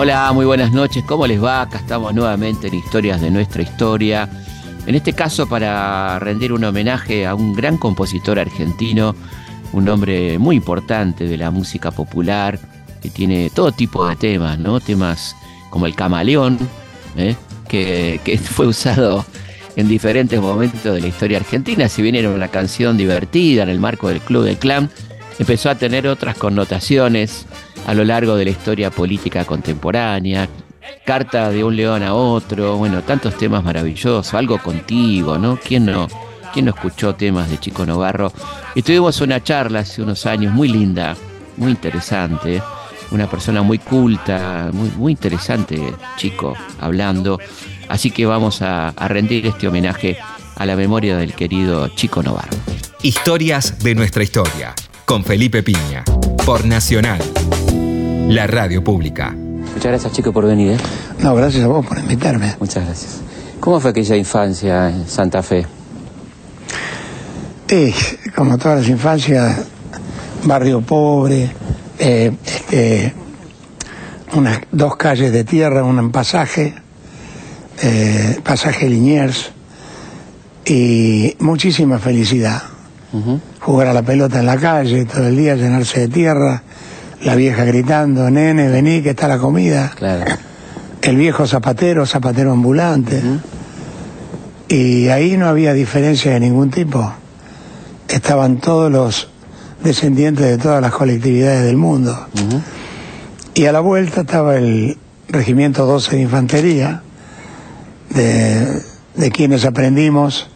Hola, muy buenas noches. ¿Cómo les va? Acá estamos nuevamente en Historias de nuestra historia. En este caso para rendir un homenaje a un gran compositor argentino, un hombre muy importante de la música popular, que tiene todo tipo de temas, ¿no? Temas como el camaleón, ¿eh? que, que fue usado en diferentes momentos de la historia argentina. Si bien era una canción divertida en el marco del Club del Clan, empezó a tener otras connotaciones a lo largo de la historia política contemporánea. Carta de un león a otro, bueno, tantos temas maravillosos, algo contigo, ¿no? ¿Quién no, quién no escuchó temas de Chico Novarro? Y tuvimos una charla hace unos años muy linda, muy interesante, una persona muy culta, muy, muy interesante, Chico, hablando. Así que vamos a, a rendir este homenaje a la memoria del querido Chico Novarro. Historias de nuestra historia, con Felipe Piña, por Nacional, la radio pública. Muchas gracias, Chico, por venir. ¿eh? No, gracias a vos por invitarme. Muchas gracias. ¿Cómo fue aquella infancia en Santa Fe? Sí, como todas las infancias, barrio pobre, eh, este, unas dos calles de tierra, un pasaje, eh, pasaje Liniers, y muchísima felicidad. Jugar a la pelota en la calle todo el día, llenarse de tierra, la vieja gritando, nene, vení que está la comida. Claro. El viejo zapatero, zapatero ambulante. Y ahí no había diferencia de ningún tipo. Estaban todos los descendientes de todas las colectividades del mundo. Y a la vuelta estaba el Regimiento 12 de Infantería, de, de quienes aprendimos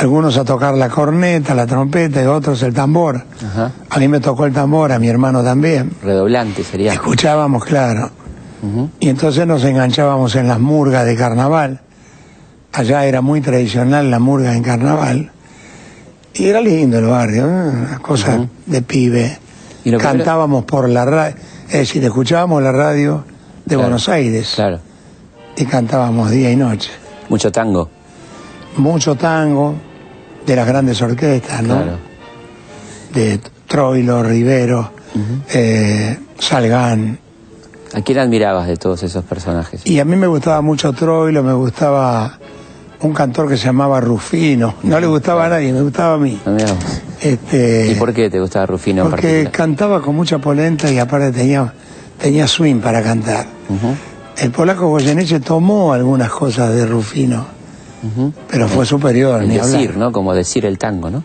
algunos a tocar la corneta, la trompeta y otros el tambor. Ajá. A mí me tocó el tambor, a mi hermano también. Redoblante sería. Escuchábamos, claro. Y entonces nos enganchábamos en las murgas de carnaval. Allá era muy tradicional la murga en carnaval. Y era lindo el barrio, ¿eh? una cosa de pibe. Y Cantábamos por la radio, es decir, escuchábamos la radio de Claro, Buenos Aires Claro. y cantábamos día y noche. Mucho tango. Mucho tango de las grandes orquestas, ¿no? Claro. De Troilo, Rivero, eh, Salgán. ¿A quién admirabas de todos esos personajes? Y a mí me gustaba mucho Troilo, me gustaba un cantor que se llamaba Rufino. No le gustaba a nadie, me gustaba a mí. Vos. Este, ¿Y por qué te gustaba Rufino Porque cantaba con mucha polenta y aparte tenía, tenía swing para cantar. El polaco Goyeneche tomó algunas cosas de Rufino, pero fue superior, El ni decir, hablar. ¿no? Como decir el tango, ¿no?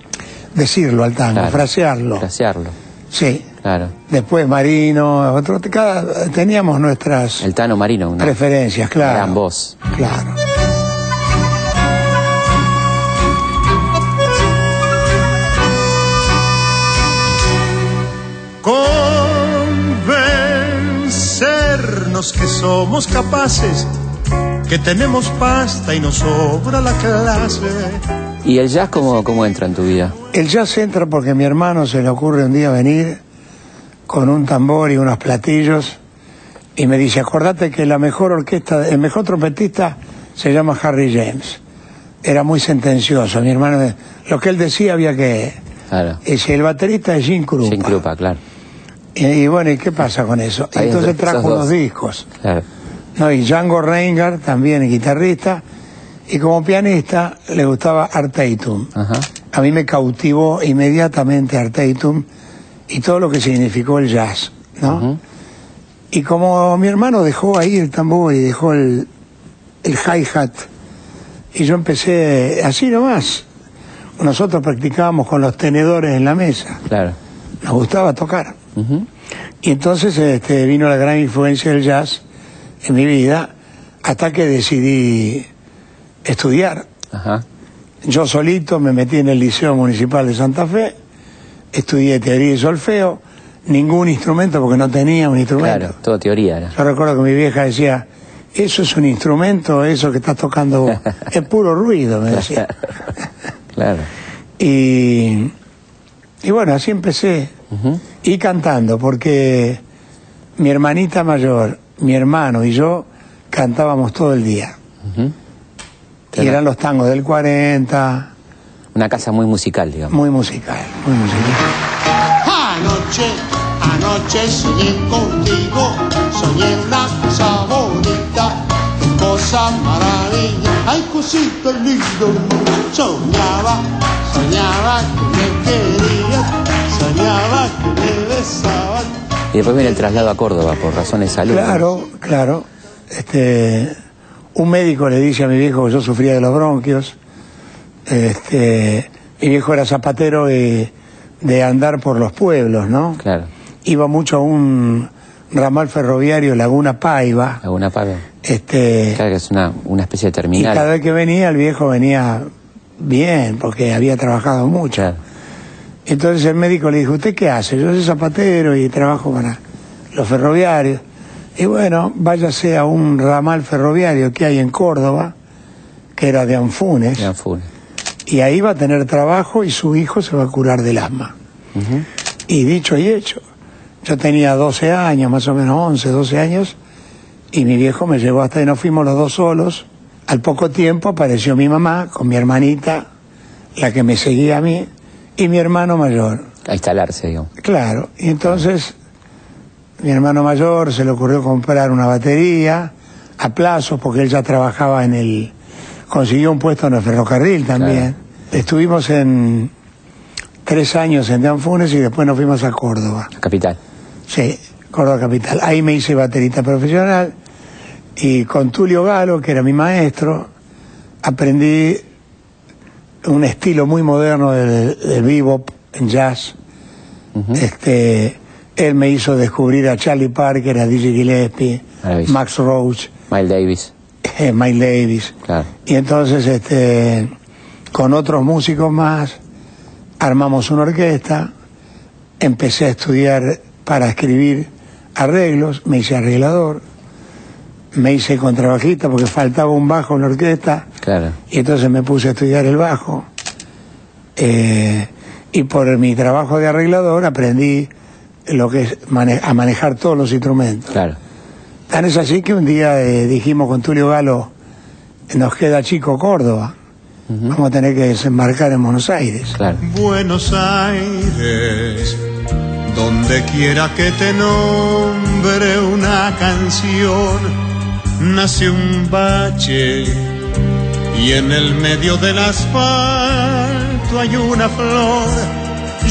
Decirlo al tango, Claro. frasearlo. Frasearlo. Sí. Claro. Después Marino, otro, cada, teníamos nuestras El Tano Marino, una preferencias, claro. gran voz. Claro. Convencernos que somos capaces, que tenemos pasta y nos sobra la clase. ¿Y el jazz cómo, cómo entra en tu vida? El jazz entra porque a mi hermano se le ocurre un día venir con un tambor y unos platillos y me dice, acordate que la mejor orquesta, el mejor trompetista se llama Harry James. Era muy sentencioso, mi hermano, lo que él decía había que... Claro. Y si el baterista es Jim Krupa. Sin Krupa, claro. Y, y bueno, ¿y qué pasa con eso? Ahí Entonces trajo unos discos. Claro. No, y Django Reinhardt, también guitarrista, y como pianista le gustaba Art Tatum. Ajá. A mí me cautivó inmediatamente Art Tatum y todo lo que significó el jazz, ¿no? Y como mi hermano dejó ahí el tambor y dejó el, el hi-hat, y yo empecé así nomás. Nosotros practicábamos con los tenedores en la mesa, Claro. nos gustaba tocar. Y entonces este, vino la gran influencia del jazz en mi vida hasta que decidí estudiar. Ajá. Yo solito me metí en el Liceo Municipal de Santa Fe, estudié teoría y solfeo, ningún instrumento porque no tenía un instrumento. Claro, todo teoría era. Yo recuerdo que mi vieja decía, eso es un instrumento, eso que estás tocando vos. es puro ruido, me decía. Claro. Y, y bueno, así empecé. Y cantando, porque mi hermanita mayor, mi hermano y yo cantábamos todo el día. Ujú. Y eran los tangos del 40, Una casa muy musical, digamos. muy musical, muy musical. Anoche, anoche soñé contigo, soñé una esa maravilla. Ay, cosita lindo, soñaba, soñaba que me querías, soñaba que me besabas. Y después viene el traslado a Córdoba por razones de salud. Claro, claro. Este, un médico le dice a mi viejo que yo sufría de los bronquios. Este, mi viejo era zapatero de, de andar por los pueblos, ¿no? Claro, Iba mucho a un ramal ferroviario Laguna Paiva. alguna paga. Este, Claro que es una, una especie de y cada terminal. vez que venía, el viejo venía bien, porque había trabajado mucho. Claro. Entonces el médico le dijo, ¿usted qué hace? Yo soy zapatero y trabajo para los ferroviarios. Y bueno, váyase a un ramal ferroviario que hay en Córdoba, que era de Anfunes, Gran Funes. y ahí va a tener trabajo y su hijo se va a curar del asma. Y dicho y hecho, yo tenía 12 años, más o menos 11, 12 años, y mi viejo me llevó hasta ahí, nos fuimos los dos solos. Al poco tiempo apareció mi mamá con mi hermanita, la que me seguía a mí, y mi hermano mayor. A instalarse, digamos. Claro, y entonces mi hermano mayor se le ocurrió comprar una batería a plazo, porque él ya trabajaba en el... consiguió un puesto en el ferrocarril también. Estuvimos en tres años en Danfunes y después nos fuimos a Córdoba. Capital. Sí, Córdoba Capital. Ahí me hice baterista profesional y con Tulio Galo, que era mi maestro, aprendí un estilo muy moderno del, del bebop jazz. este, él me hizo descubrir a Charlie Parker, a Dizzy Gillespie. Max Roach, Miles Davis. eh, Miles Davis. Claro. Y entonces, este, con otros músicos más, armamos una orquesta, empecé a estudiar para escribir arreglos, me hice arreglador, me hice contrabajista porque faltaba un bajo en la orquesta, Claro. y entonces me puse a estudiar el bajo. Eh, y por mi trabajo de arreglador aprendí lo que es mane- a manejar todos los instrumentos. Claro. Tan es así que un día eh, dijimos con Tulio Galo, nos queda chico Córdoba, vamos a tener que desembarcar en Buenos Aires. Claro. Buenos Aires, donde quiera que te nombre una canción, nace un bache y en el medio del asfalto hay una flor.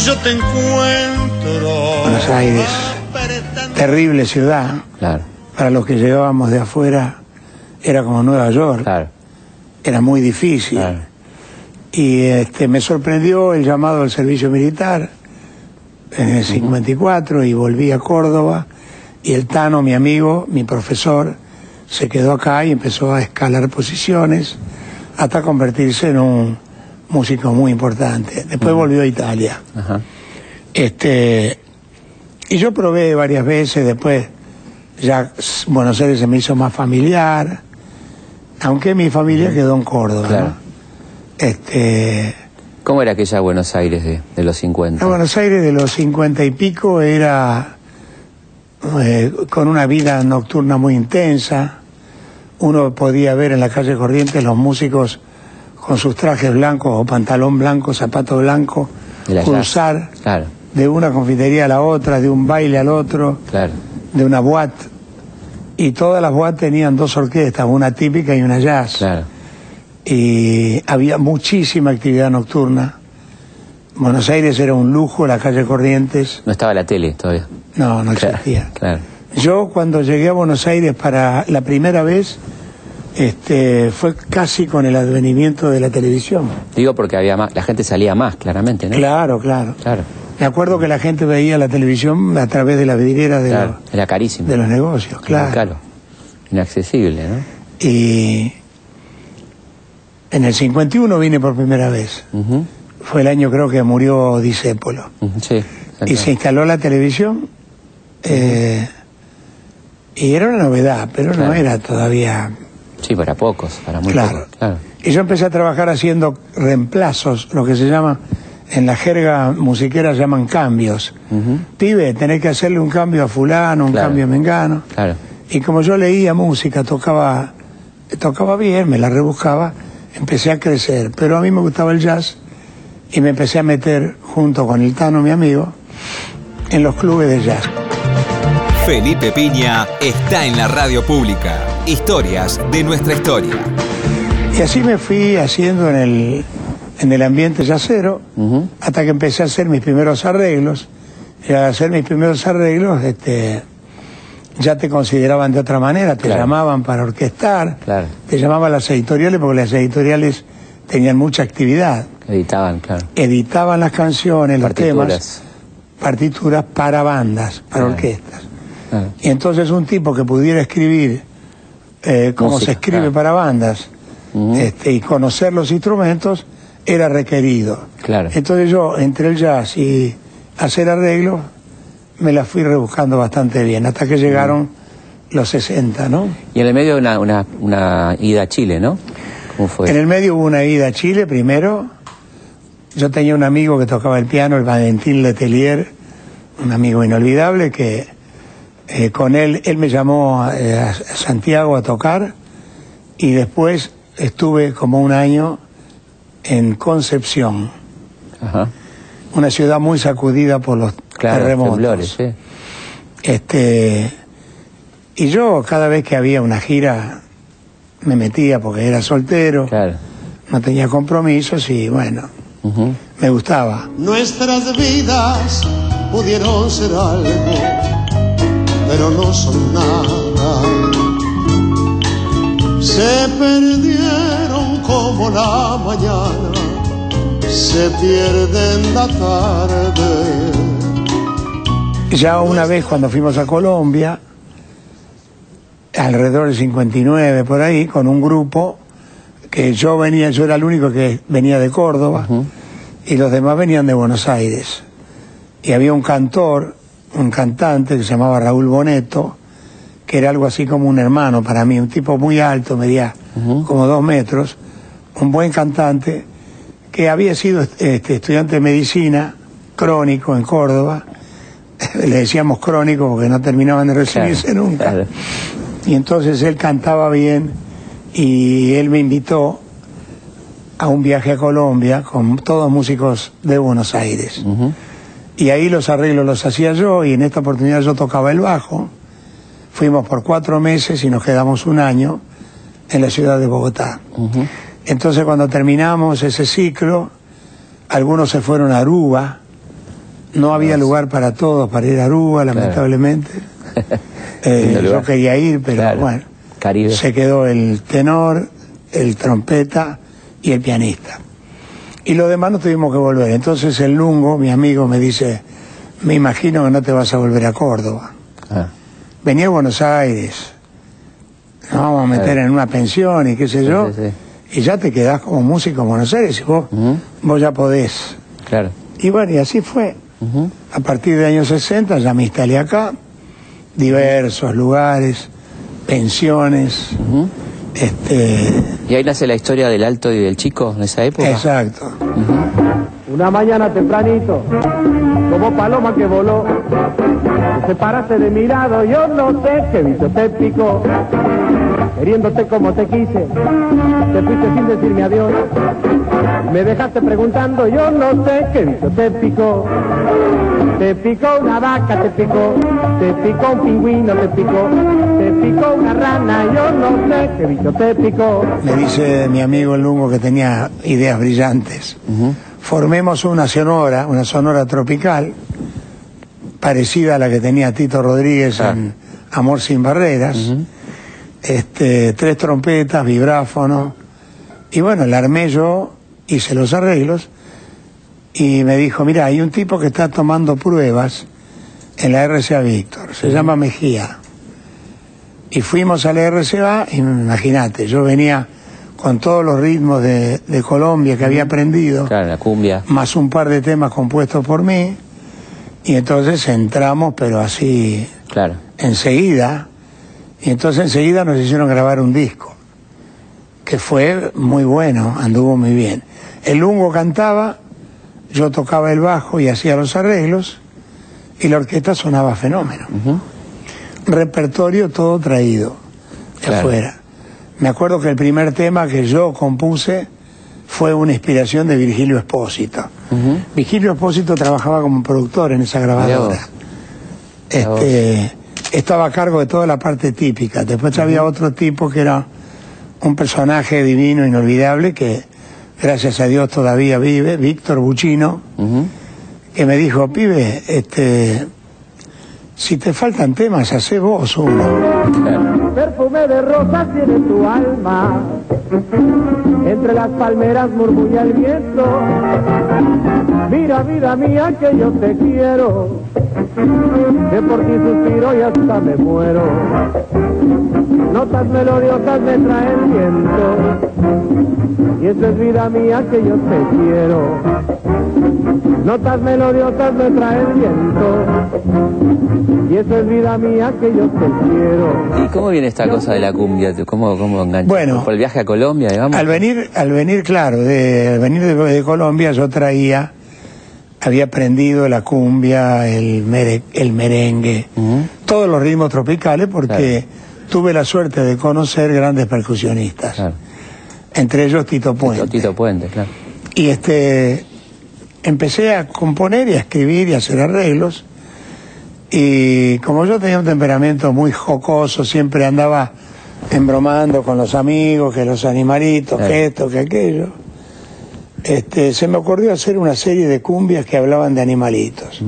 Yo te encuentro. Buenos Aires, terrible ciudad, Claro. para los que llegábamos de afuera era como Nueva York, Claro. era muy difícil. Claro. Y este, me sorprendió el llamado al servicio militar en el 54 y volví a Córdoba y el Tano, mi amigo, mi profesor, se quedó acá y empezó a escalar posiciones hasta convertirse en un músico muy importante. Después volvió a Italia. Este, y yo probé varias veces, después ya Buenos Aires se me hizo más familiar, aunque mi familia quedó en Córdoba. Claro. ¿no? Este, ¿Cómo era aquella Buenos Aires de, de los 50? a Buenos Aires de los cincuenta y pico era eh, con una vida nocturna muy intensa. Uno podía ver en la calle Corrientes los músicos con sus trajes blancos o pantalón blanco, zapato blanco, cruzar Claro, de una confitería a la otra, de un baile al otro, claro. de una boat. Y todas las boats tenían dos orquestas, una típica y una jazz. Claro. Y había muchísima actividad nocturna. Buenos Aires era un lujo, la calle Corrientes, No estaba la tele todavía. no, no existía. Claro. Yo cuando llegué a Buenos Aires para la primera vez, este, fue casi con el advenimiento de la televisión. Digo porque había más, la gente salía más, claramente, ¿no? Claro, claro. Claro, Me acuerdo que la gente veía la televisión a través de las vidrieras de, claro. los, Era carísimo. de los negocios, claro. Claro. Inaccesible, ¿no? Y en el 51 vine por primera vez. Fue el año creo que murió Disépolo. Sí. Y se instaló la televisión. eh, y era una novedad, pero no era todavía... Sí, para pocos, para muy Claro. pocos. Claro. Y yo empecé a trabajar haciendo reemplazos, lo que se llama, en la jerga musiquera llaman cambios. Ujú, Pibe, tenés que hacerle un cambio a fulano, un Claro. cambio a mengano. Claro. Y como yo leía música, tocaba, tocaba bien, me la rebuscaba, empecé a crecer. Pero a mí me gustaba el jazz y me empecé a meter junto con el Tano, mi amigo, en los clubes de jazz. Felipe Piña está en la radio pública. Historias de nuestra historia. Y así me fui haciendo en el, en el ambiente yacero, hasta que empecé a hacer mis primeros arreglos. Y al hacer mis primeros arreglos, este, ya te consideraban de otra manera, te Claro. llamaban para orquestar, Claro. te llamaban las editoriales porque las editoriales tenían mucha actividad. Editaban, claro. Editaban las canciones, los temas, Partituras. partituras para bandas, para Claro. orquestas. Y entonces un tipo que pudiera escribir eh, como Música, se escribe para bandas Ujú. este, y conocer los instrumentos era requerido. Claro. Entonces yo, entre el jazz y hacer arreglos, me la fui rebuscando bastante bien, hasta que llegaron los 60, ¿no? Y en el medio una, una, una ida a Chile, ¿no? ¿Cómo fue? En el medio hubo una ida a Chile primero. Yo tenía un amigo que tocaba el piano, el Valentín Letelier, un amigo inolvidable que eh, con él, él me llamó eh, a, Santiago a tocar y después estuve como un año en Concepción, Ajá. una ciudad muy sacudida por los Claro, terremotos. temblores, sí. Este, y yo cada vez que había una gira me metía porque era soltero, Claro. no tenía compromisos y bueno, me gustaba. Nuestras vidas pudieron ser algo, pero no son nada. Se perdieron como la mañana, se pierden la tarde. Ya una vez cuando fuimos a Colombia, alrededor del 59 por ahí, con un grupo que yo venía, yo era el único que venía de Córdoba y los demás venían de Buenos Aires. Y había un cantor, un cantante que se llamaba Raúl Boneto, que era algo así como un hermano para mí, un tipo muy alto, medía como dos metros, un buen cantante, que había sido este, estudiante de medicina, crónico en Córdoba, le decíamos crónico porque no terminaban de recibirse Claro, nunca. claro. Y entonces él cantaba bien y él me invitó a un viaje a Colombia con todos músicos de Buenos Aires. Y ahí los arreglos los hacía yo y en esta oportunidad yo tocaba el bajo. Fuimos por cuatro meses y nos quedamos un año en la ciudad de Bogotá. Entonces cuando terminamos ese ciclo, algunos se fueron a Aruba. No había lugar para todos para ir a Aruba, lamentablemente. Eh, yo quería ir, pero Claro. bueno. Caribe. Se quedó el tenor, el trompeta y el pianista. Y los demás nos tuvimos que volver. Entonces el Lungo, mi amigo, me dice, me imagino que no te vas a volver a Córdoba. Ah, Venía a Buenos Aires, nos vamos a meter Claro. en una pensión y qué sé Sí, yo, sí, y ya te quedás como músico en Buenos Aires y vos, vos ya podés. claro. Y bueno, y así fue. A partir de años 60 ya me instalé acá, diversos lugares, pensiones. Este, Y ahí nace la historia del alto y del chico en esa época. exacto. Una mañana tempranito, como paloma que voló, te separaste de mi lado, yo no sé qué vicio te picó. Queriéndote como te quise, te fuiste sin decirme adiós. Me dejaste preguntando, yo no sé qué vicio te picó. Te picó una vaca, te picó, te picó un pingüino, te picó, te picó una rana, yo no sé qué vicio te picó. Me dice mi amigo el Lungo que tenía ideas brillantes. Formemos una sonora, una sonora tropical, parecida a la que tenía Tito Rodríguez Ah. en Amor sin Barreras. este, tres trompetas, vibráfono. Y bueno, la armé yo, hice los arreglos. Y me dijo, mira, hay un tipo que está tomando pruebas en la RCA Víctor, se llama Mejía. Y fuimos a la RCA, imagínate, yo venía con todos los ritmos de, de Colombia que había aprendido, Claro, la cumbia. más un par de temas compuestos por mí, y entonces entramos, pero así Claro. enseguida, y entonces enseguida nos hicieron grabar un disco, que fue muy bueno, anduvo muy bien. El Lungo cantaba, yo tocaba el bajo y hacía los arreglos, y la orquesta sonaba fenómeno. Repertorio todo traído de Claro. afuera. Me acuerdo que el primer tema que yo compuse fue una inspiración de Virgilio Espósito. Virgilio Espósito trabajaba como productor en esa grabadora. Este, estaba a cargo de toda la parte típica. Después había otro tipo que era un personaje divino, inolvidable, que gracias a Dios todavía vive, Víctor Buchino, que me dijo, pibe, este, si te faltan temas, hace vos uno. Perfume de rosas tiene tu alma, entre las palmeras murmulla el viento. Mira, vida mía, que yo te quiero, que por ti suspiro y hasta me muero. Notas melodiosas me traen viento, y eso es vida mía, que yo te quiero. Notas melodiosas me traen viento, y eso es vida mía, que yo te quiero. ¿Y cómo viene esta cosa de la cumbia? ¿Cómo, cómo engancha? Bueno. ¿Por el viaje a Colombia, digamos? Al venir, al venir, claro, de, al venir de, de Colombia yo traía, había aprendido la cumbia, el, mere- el merengue, todos los ritmos tropicales porque tuve la suerte de conocer grandes percusionistas, Claro. entre ellos Tito Puente. Tito, Tito Puente, claro. Y este empecé a componer y a escribir y a hacer arreglos. Y como yo tenía un temperamento muy jocoso, siempre andaba embromando con los amigos, que los animalitos, que esto, que aquello. Este, se me ocurrió hacer una serie de cumbias que hablaban de animalitos.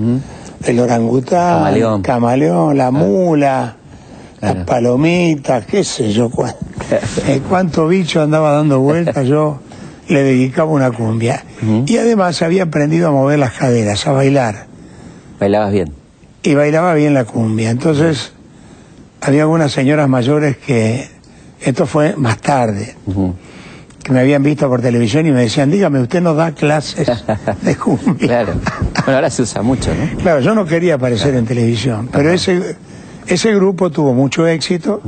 El orangután, Camaleón. camaleón, la mula, Claro. las palomitas, qué sé yo, eh, cuánto bicho andaba dando vueltas, yo le dedicaba una cumbia. Y además había aprendido a mover las caderas, a bailar, Bailabas bien. y bailaba bien la cumbia. Entonces, había algunas señoras mayores que, esto fue más tarde, que me habían visto por televisión y me decían, dígame, usted nos da clases de cumbia. Claro. Bueno, ahora se usa mucho, ¿no? Claro, yo no quería aparecer en televisión, pero ese, ese grupo tuvo mucho éxito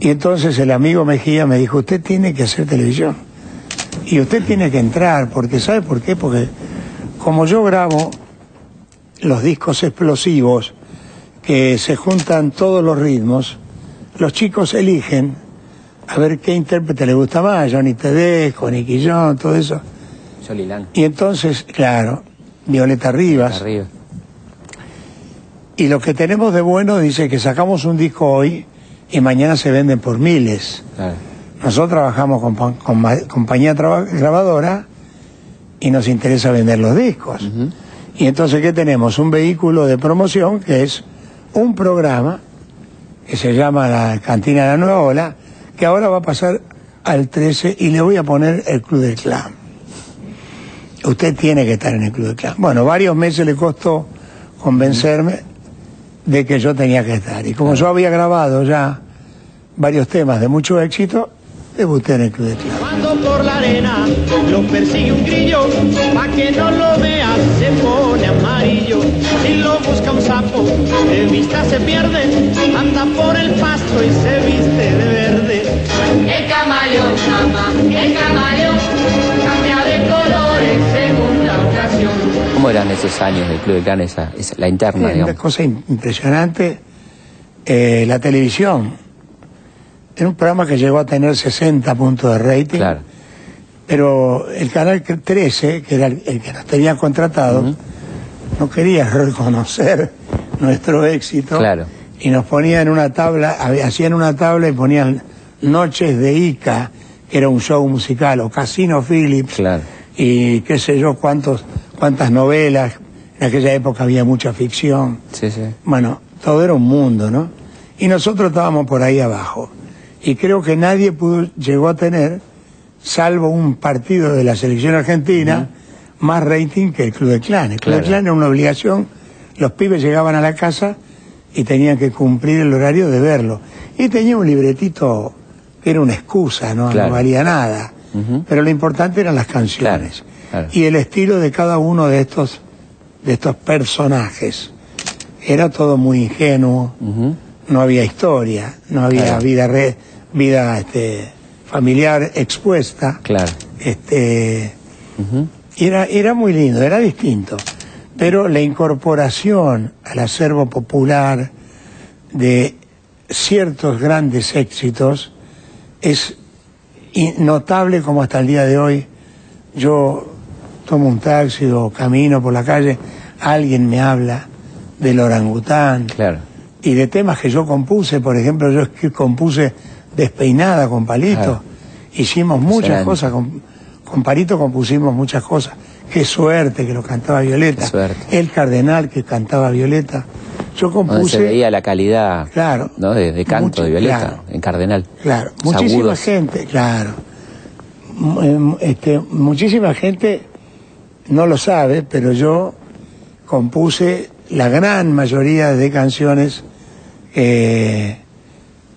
y entonces el amigo Mejía me dijo, usted tiene que hacer televisión y usted tiene que entrar, porque ¿sabe por qué? Porque como yo grabo los discos explosivos que se juntan todos los ritmos, los chicos eligen a ver qué intérprete le gusta más, Johnny Tedesco, Nicky John, todo eso. Lang. Y entonces, claro, Violeta Rivas. Y lo que tenemos de bueno dice que sacamos un disco hoy y mañana se venden por miles. Claro. Nosotros trabajamos con, compañía traba- grabadora y nos interesa vender los discos. Y entonces, ¿qué tenemos? Un vehículo de promoción que es un programa que se llama la Cantina de la Nueva Ola, que ahora va a pasar al 13 y le voy a poner el Club del Clan. Usted tiene que estar en el Club del Clan. Bueno, varios meses le costó convencerme de que yo tenía que estar. Y como yo había grabado ya varios temas de mucho éxito, debuté en el Club del Clan. Cuando por la arena lo persigue un grillo, pa' que no lo veas se pone amarillo. Si lo busca un sapo, de vista se pierde, anda por el pasto y se viste de verde. El camaleón, mamá, el camaleón cambia de color en segunda ocasión. ¿Cómo eran esos años del Club de Clan, esa, esa- la interna, Una digamos? cosa im- impresionante, eh, la televisión. Era un programa que llegó a tener 60 puntos de rating. Claro. Pero el canal 13, que era el, que nos tenía contratado, no quería reconocer nuestro éxito. Claro. Y nos ponían una tabla, hacían una tabla y ponían Noches de Ica, que era un show musical, o Casino Phillips, Claro. y qué sé yo, cuántos, cuántas novelas. En aquella época había mucha ficción. Sí, sí. Bueno, todo era un mundo, ¿no? Y nosotros estábamos por ahí abajo. Y creo que nadie pudo, llegó a tener, salvo un partido de la selección argentina, más rating que el Club de Clan. El Club Claro. de Clan era una obligación, los pibes llegaban a la casa y tenían que cumplir el horario de verlo. Y tenía un libretito que era una excusa, ¿no? Claro. No valía nada. Pero lo importante eran las canciones. Claro. Y el estilo de cada uno de estos, de estos personajes. Era todo muy ingenuo, no había historia, no había vida re- vida este, familiar expuesta. Claro. Este, era, era muy lindo, era distinto. Pero la incorporación al acervo popular de ciertos grandes éxitos es notable como hasta el día de hoy yo tomo un taxi o camino por la calle, alguien me habla del orangután, Claro. y de temas que yo compuse, por ejemplo, yo compuse Despeinada con Palito, hicimos muchas Excelente. cosas, con, con Palito compusimos muchas cosas. Qué suerte que lo cantaba Violeta. El Cardenal que cantaba Violeta. Yo Donde compuse... se veía la calidad Claro. ¿no? de, de canto Mucho, de Violeta claro. en Cardenal. Claro, muchísima agudos. gente, claro. Em, Este, muchísima gente no lo sabe, pero yo compuse la gran mayoría de canciones eh,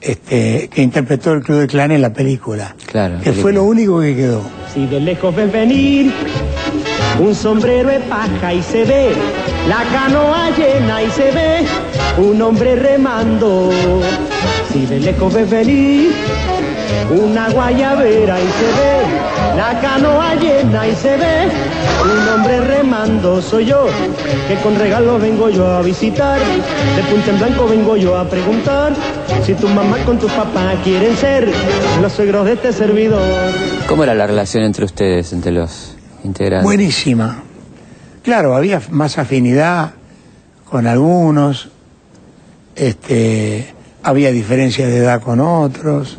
este, que interpretó el Club de Clan en la película. Claro, Que fue lo único que quedó. Si de lejos ves venir un sombrero de paja y se ve la canoa llena y se ve un hombre remando. Si de lejos ves venir una guayabera y se ve la canoa llena y se ve un hombre remando. Soy yo que con regalos vengo yo a visitar. De punta en blanco vengo yo a preguntar si tu mamá con tu papá quieren ser los suegros de este servidor. ¿Cómo era la relación entre ustedes, entre los integrantes? Buenísima. Claro, había más afinidad con algunos, este, había diferencia de edad con otros,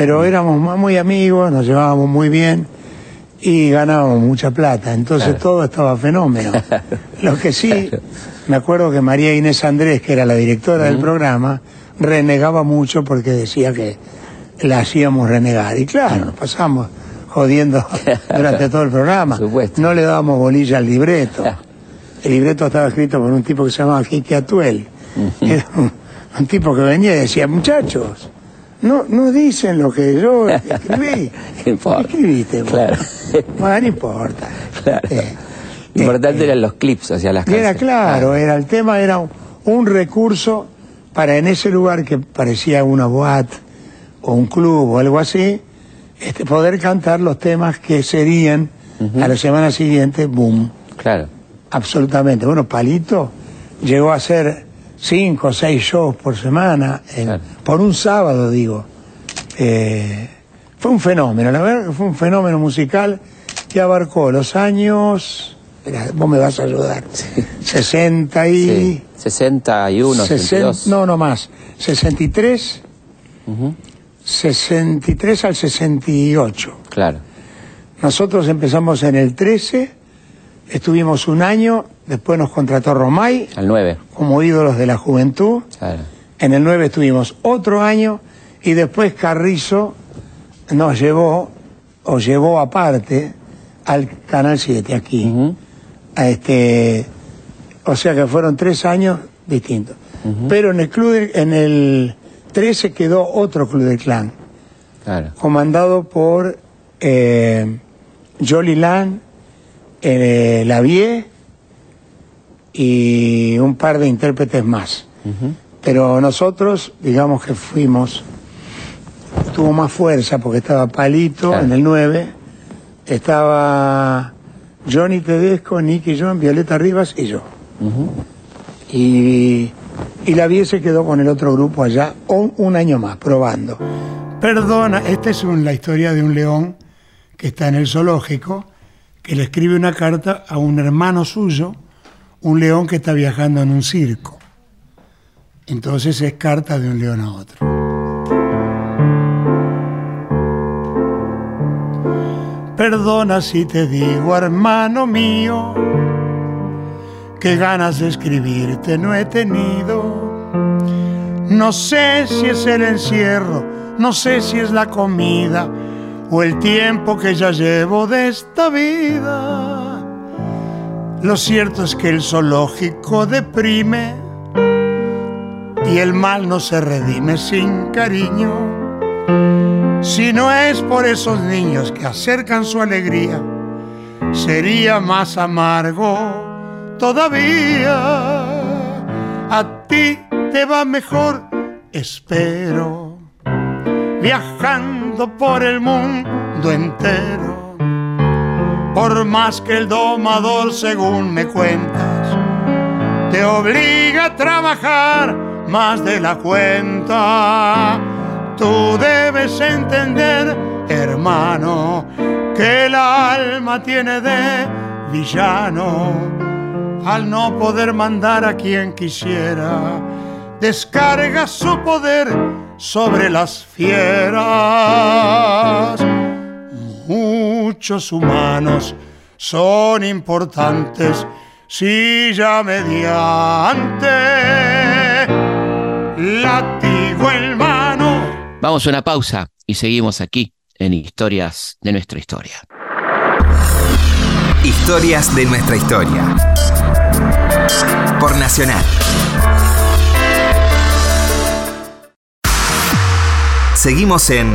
pero éramos mu- muy amigos, nos llevábamos muy bien y ganábamos mucha plata, entonces Claro. todo estaba fenómeno. Lo que sí, me acuerdo que María Inés Andrés, que era la directora del programa, renegaba mucho porque decía que la hacíamos renegar. Y claro, nos pasamos jodiendo durante todo el programa. No le dábamos bolilla al libreto. El libreto estaba escrito por un tipo que se llamaba Quique Atuel. Era un, un tipo que venía y decía, muchachos, no, no dicen lo que yo escribí. ¿Qué importa? ¿Qué escribiste? vos? Claro. Bueno, no importa. Claro. Eh, Lo importante eh, eran los clips, o sea, las y era canciones. claro, era el tema era un, un recurso para en ese lugar que parecía una boat o un club o algo así, este, poder cantar los temas que serían a la semana siguiente, boom, Claro. absolutamente. Bueno, Palito llegó a hacer cinco o seis shows por semana, en- Claro. por un sábado, digo. Eh, fue un fenómeno, la verdad que fue un fenómeno musical que abarcó los años, espera, vos me vas a ayudar, 60 y... Sí. 61, sesen- 62. no, no más, 63, Ujú. 63 al 68. Claro. Nosotros empezamos en el 13, estuvimos un año, después nos contrató Romay Al 9. como ídolos de la juventud, Claro. en el 9 estuvimos otro año y después Carrizo nos llevó, o llevó aparte, al Canal 7 aquí. A este, o sea que fueron tres años distintos. Pero en el club, de- en el 13 quedó otro club del clan, Claro. comandado por eh, Jolly Land, eh, Lavie y un par de intérpretes más. Pero nosotros, digamos que fuimos, tuvo más fuerza porque estaba Palito Claro. en el 9, estaba Johnny Tedesco, Nicky John, Violeta Rivas y yo. Y, y la Vie se quedó con el otro grupo allá un, un año más, probando. Perdona, esta es un- la historia de un león que está en el zoológico, que le escribe una carta a un hermano suyo, un león que está viajando en un circo. Entonces es carta de un león a otro. Perdona si te digo, hermano mío, que ganas de escribirte no he tenido. No sé si es el encierro, no sé si es la comida o el tiempo que ya llevo de esta vida. Lo cierto es que el zoológico deprime y el mal no se redime sin cariño. Si no es por esos niños que acercan su alegría, sería más amargo todavía. A ti te va mejor, espero, viajando por el mundo entero. Por más que el domador, según me cuentas, te obliga a trabajar más de la cuenta. Tú debes entender, hermano, que el alma tiene de villano al no poder mandar a quien quisiera. descarga su poder sobre las fieras. Muchos humanos son importantes si ya mediante latigo en mano. Vamos a una pausa y seguimos aquí en Historias de nuestra historia. Historias de nuestra historia. Por Nacional. Seguimos en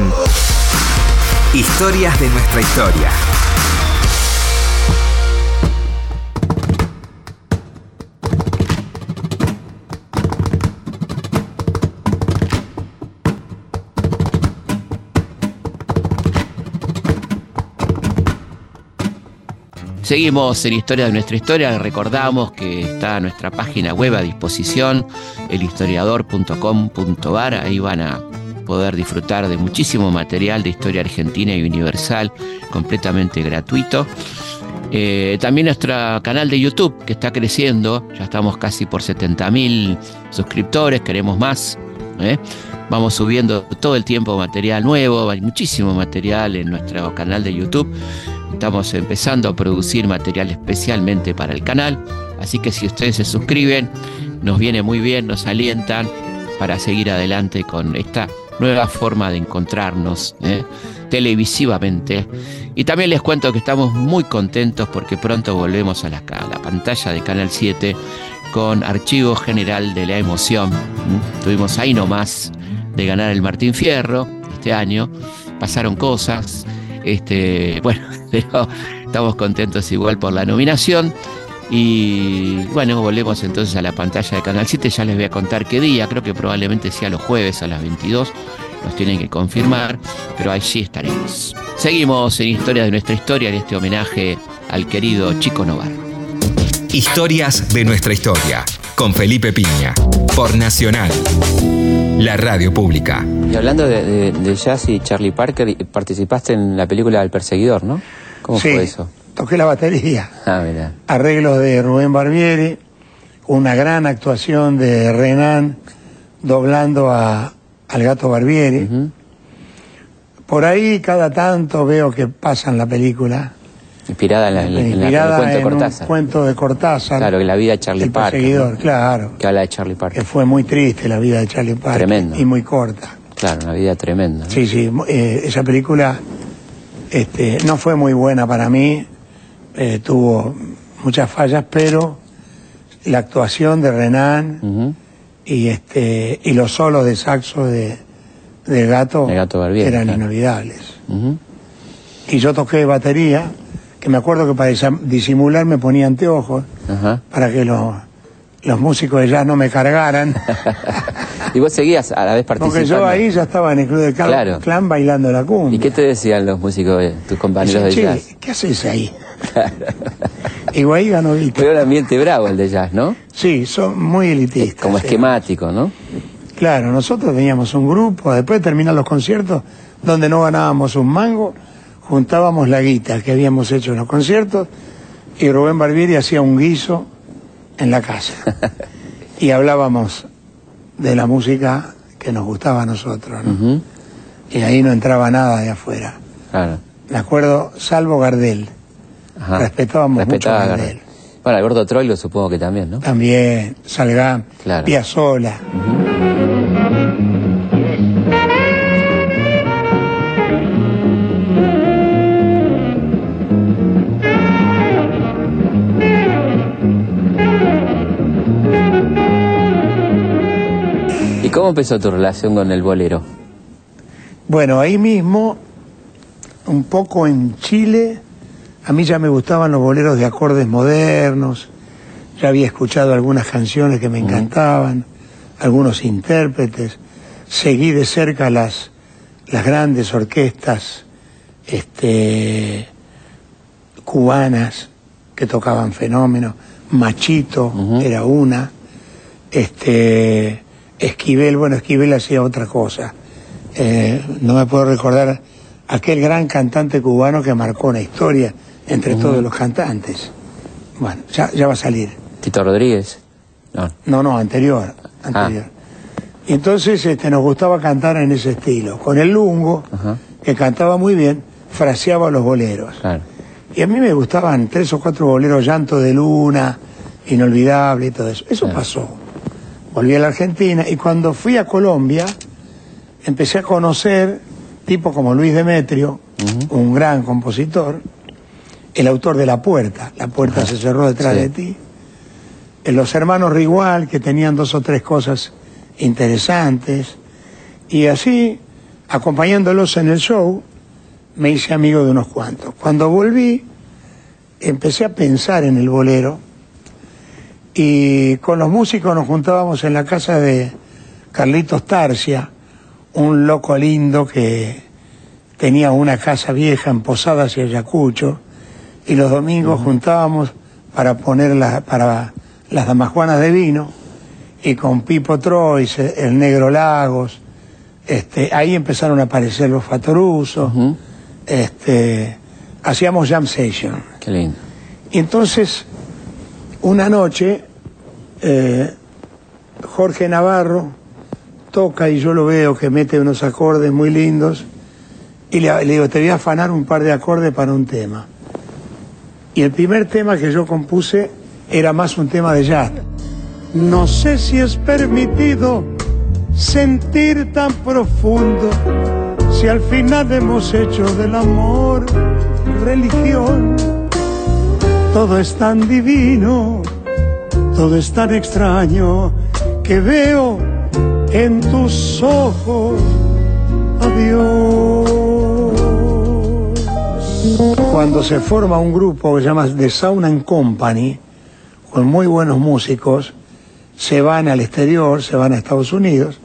Historias de nuestra historia. Seguimos en Historia de nuestra historia. Recordamos que está nuestra página web a disposición, elhistoriador.com.ar. Ahí van a poder disfrutar de muchísimo material de historia argentina y universal, completamente gratuito. Eh, también nuestro canal de YouTube, que está creciendo, ya estamos casi por 70.000 suscriptores, queremos más. ¿eh? Vamos subiendo todo el tiempo material nuevo, hay muchísimo material en nuestro canal de YouTube. Estamos empezando a producir material especialmente para el canal, así que si ustedes se suscriben, nos viene muy bien, nos alientan para seguir adelante con esta nueva forma de encontrarnos ¿eh? televisivamente. Y también les cuento que estamos muy contentos porque pronto volvemos a la, pantalla de Canal 7 con Archivo General de la Emoción. ¿Mm? Tuvimos ahí nomás de ganar el Martín Fierro este año. Pasaron cosas. Este, bueno, pero estamos contentos igual por la nominación. Y bueno, volvemos entonces a la pantalla de Canal 7. Ya les voy a contar qué día. Creo que probablemente sea los jueves a las 22. Nos tienen que confirmar, pero allí estaremos. Seguimos en Historia de nuestra historia en este homenaje al querido Chico Novar. Historias de nuestra historia. Con Felipe Piña. Por Nacional. La radio pública. Y hablando de, de- de jazz y Charlie Parker, participaste en la película El Perseguidor, ¿no? ¿Cómo sí, fue eso? Toqué la batería. Ah, mira. Arreglos de Rubén Barbieri, una gran actuación de Renan doblando a, al gato Barbieri. Por ahí cada tanto veo que pasan la película. Inspirada en, la, en la- en el inspirada cuento de Cortázar. un cuento de Cortázar. Claro, que la vida de Charlie El Parker. claro. Que habla de Charlie Parker. Que fue muy triste la vida de Charlie Parker. Tremendo. Y muy corta. Claro, una vida tremenda. ¿no? Sí, sí, eh, esa película este, no fue muy buena para mí, eh, tuvo muchas fallas, pero la actuación de Renan y este y los solos de saxo de, del gato, eran claro. inolvidables. Y yo toqué batería, que me acuerdo que para disimular me ponía anteojos para que los, los músicos de jazz no me cargaran. y vos seguías a la vez participando. Porque yo ahí ya estaba en el club de Claro. clan bailando la cumbia. ¿Y qué te decían los músicos, de- tus compañeros de jazz? "Che, ¿qué haces ahí? ahí ganó. Fue un ambiente bravo el de jazz, ¿no? Sí, son muy elitistas. Como sí. esquemático, ¿no? Claro, nosotros teníamos un grupo, después de terminar los conciertos, donde no ganábamos un mango, juntábamos la guita que habíamos hecho en los conciertos y Rubén Barbieri hacía un guiso en la casa. y hablábamos de la música que nos gustaba a nosotros, ¿no? Y ahí no entraba nada de afuera. Claro. Me acuerdo, salvo Gardel. Ajá. Respetábamos Respetaba mucho a Gardel. Bueno, al gordo Troilo supongo que también, ¿no? También, Salgán, Claro. Piazzolla. ¿Y cómo empezó tu relación con el bolero? Bueno, ahí mismo, un poco en Chile, a mí ya me gustaban los boleros de acordes modernos, ya había escuchado algunas canciones que me encantaban, algunos intérpretes, seguí de cerca las, las grandes orquestas este, cubanas que tocaban fenómenos, Machito era una, este, Esquivel, bueno, Esquivel hacía otra cosa. Eh, no me puedo recordar aquel gran cantante cubano que marcó una historia entre todos los cantantes. Bueno, ya, ya va a salir. Tito Rodríguez. No. No, no, anterior, anterior. Y entonces este, nos gustaba cantar en ese estilo. Con el lungo, que cantaba muy bien, fraseaba los boleros. Claro. Y a mí me gustaban tres o cuatro boleros, Llanto de Luna, Inolvidable y todo eso. Eso Claro. pasó. Volví a la Argentina y cuando fui a Colombia, empecé a conocer tipos como Luis Demetrio, un gran compositor, el autor de La Puerta. La Puerta se cerró detrás Sí. de ti. Eh, Los hermanos Rigual, que tenían dos o tres cosas interesantes. Y así, acompañándolos en el show, me hice amigo de unos cuantos. Cuando volví, empecé a pensar en el bolero y con los músicos nos juntábamos en la casa de Carlitos Tarcia, un loco lindo que tenía una casa vieja en Posadas y Ayacucho, y los domingos juntábamos para poner la- para las damajuanas de vino, y con Pipo Trois, el Negro Lagos, este, ahí empezaron a aparecer los Fatorusos, este, hacíamos jam session. Qué lindo. Y entonces, una noche, eh, Jorge Navarro toca y yo lo veo que mete unos acordes muy lindos y le, le digo, te voy a afanar un par de acordes para un tema. Y el primer tema que yo compuse era más un tema de jazz. No sé si es permitido sentir tan profundo si al final hemos hecho del amor religión. Todo es tan divino, todo es tan extraño que veo en tus ojos adiós. Cuando se forma un grupo que se llama The Sound and Company, con muy buenos músicos, se van al exterior, se van a Estados Unidos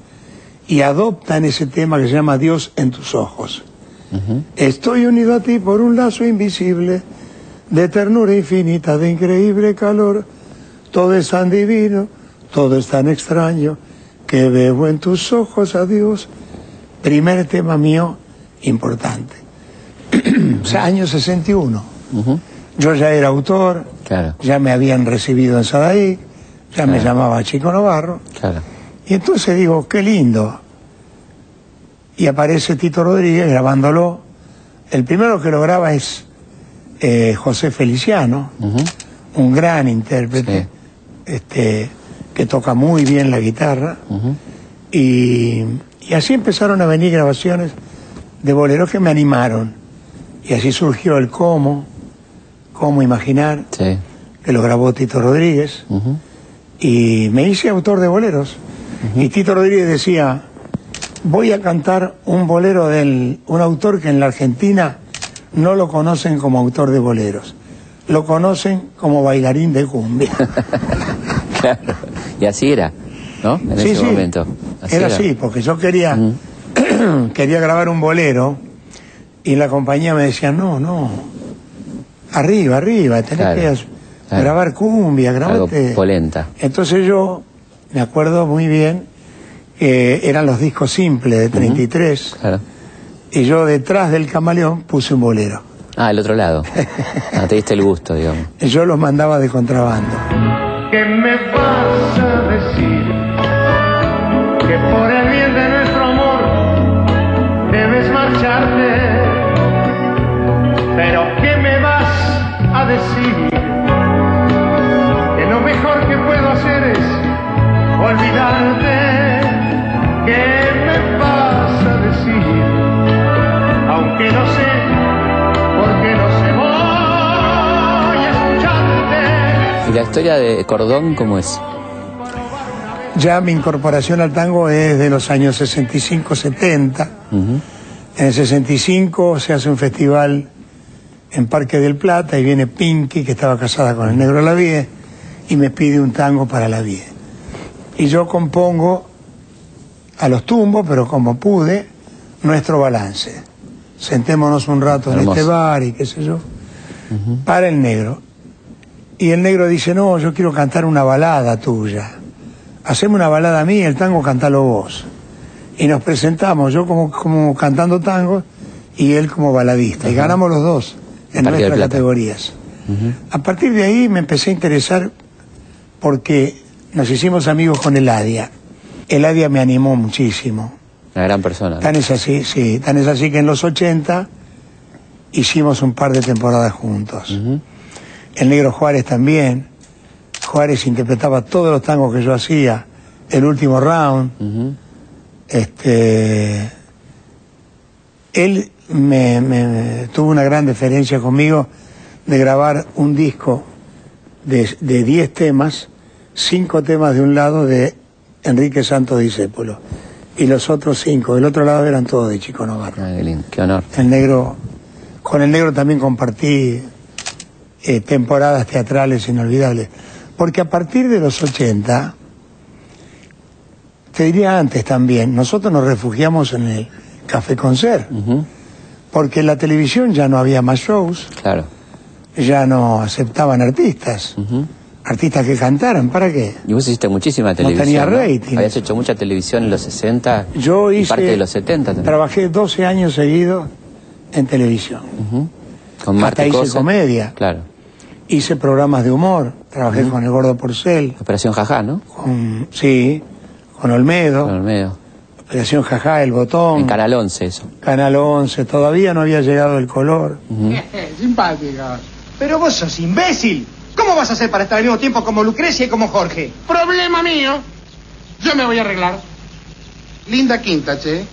y adoptan ese tema que se llama Dios en tus ojos. Estoy unido a ti por un lazo invisible de ternura infinita, de increíble calor. Todo es tan divino, todo es tan extraño, que veo en tus ojos a Dios. Primer tema mío importante. o sea, año 61. Ujú. Yo ya era autor, Claro, ya me habían recibido en Sadaí, ya me llamaba Chico Navarro. claro. Y entonces digo, qué lindo. Y aparece Tito Rodríguez grabándolo. El primero que lo graba es eh, José Feliciano, un gran intérprete, este, que toca muy bien la guitarra. Y así empezaron a venir grabaciones de boleros que me animaron. Y así surgió el cómo, cómo imaginar, Sí. que lo grabó Tito Rodríguez y me hice autor de boleros. Y Tito Rodríguez decía, voy a cantar un bolero de un autor que en la Argentina no lo conocen como autor de boleros, lo conocen como bailarín de cumbia. Claro. Y así era, ¿no? En sí, ese sí, momento. era así, porque yo quería, quería grabar un bolero y la compañía me decía, no, no, arriba, arriba, tenés Claro, que claro. grabar cumbia, Algo grabate... polenta. Entonces yo me acuerdo muy bien que eran los discos simples de 33 Claro. y yo detrás del camaleón puse un bolero. Ah, el otro lado. No, te diste el gusto, digamos. Yo los mandaba de contrabando. ¿Qué me vas decir? Que lo mejor que puedo hacer es olvidarte. ¿Qué me vas a decir? Aunque no sé, porque no sé, voy a escucharte. ¿Y la historia de Cordón cómo es? Ya mi incorporación al tango es de los años 65-70. Ujú. En el 65 se hace un festival en Parque del Plata y viene Pinky, que estaba casada con el negro Lavie, y me pide un tango para Lavie. Y yo compongo a los tumbos, pero como pude, nuestro balance. Sentémonos un rato en este bar y qué sé yo, para el negro. Y el negro dice, no, yo quiero cantar una balada tuya. Haceme una balada a mí, el tango cantalo vos. Y nos presentamos, yo como, como cantando tango y él como baladista. Y ganamos los dos en nuestras categorías. A partir de ahí me empecé a interesar porque nos hicimos amigos con Eladia. Eladia me animó muchísimo. Una gran persona. ¿no? Tan es así, sí, tan es así que en los 80 hicimos un par de temporadas juntos. El negro Juárez también. Juárez interpretaba todos los tangos que yo hacía. El último round. Este, él me, me- tuvo una gran deferencia conmigo de grabar un disco de, de 10 temas, 5 temas de un lado de Enrique Santos Discépolo y los otros 5 del otro lado eran todos de Chico Novarro. Ah, qué lindo, qué honor. El negro, con el negro también compartí eh, temporadas teatrales inolvidables. Porque a partir de los 80, te diría antes también, nosotros nos refugiamos en el Café Concert. Porque en la televisión ya no había más shows, Claro. ya no aceptaban artistas, artistas que cantaran, ¿para qué? Y vos hiciste muchísima televisión. tenía rating. Habías hecho mucha televisión en los 60 Yo y hice, parte de los 70 también. trabajé 12 años seguidos en televisión. Ujú. Con Hasta Marta hice Cosa. comedia. Claro. Hice programas de humor, trabajé con el Gordo Porcel, Operación Jajá, ¿no? con, sí, con Olmedo, Con Olmedo. Operación Jajá, El Botón, En Canal 11 eso. Canal 11, todavía no había llegado el color. Simpática. Pero vos sos imbécil. ¿Cómo vas a hacer para estar al mismo tiempo como Lucrecia y como Jorge? Problema mío. Yo me voy a arreglar. Linda quinta, che.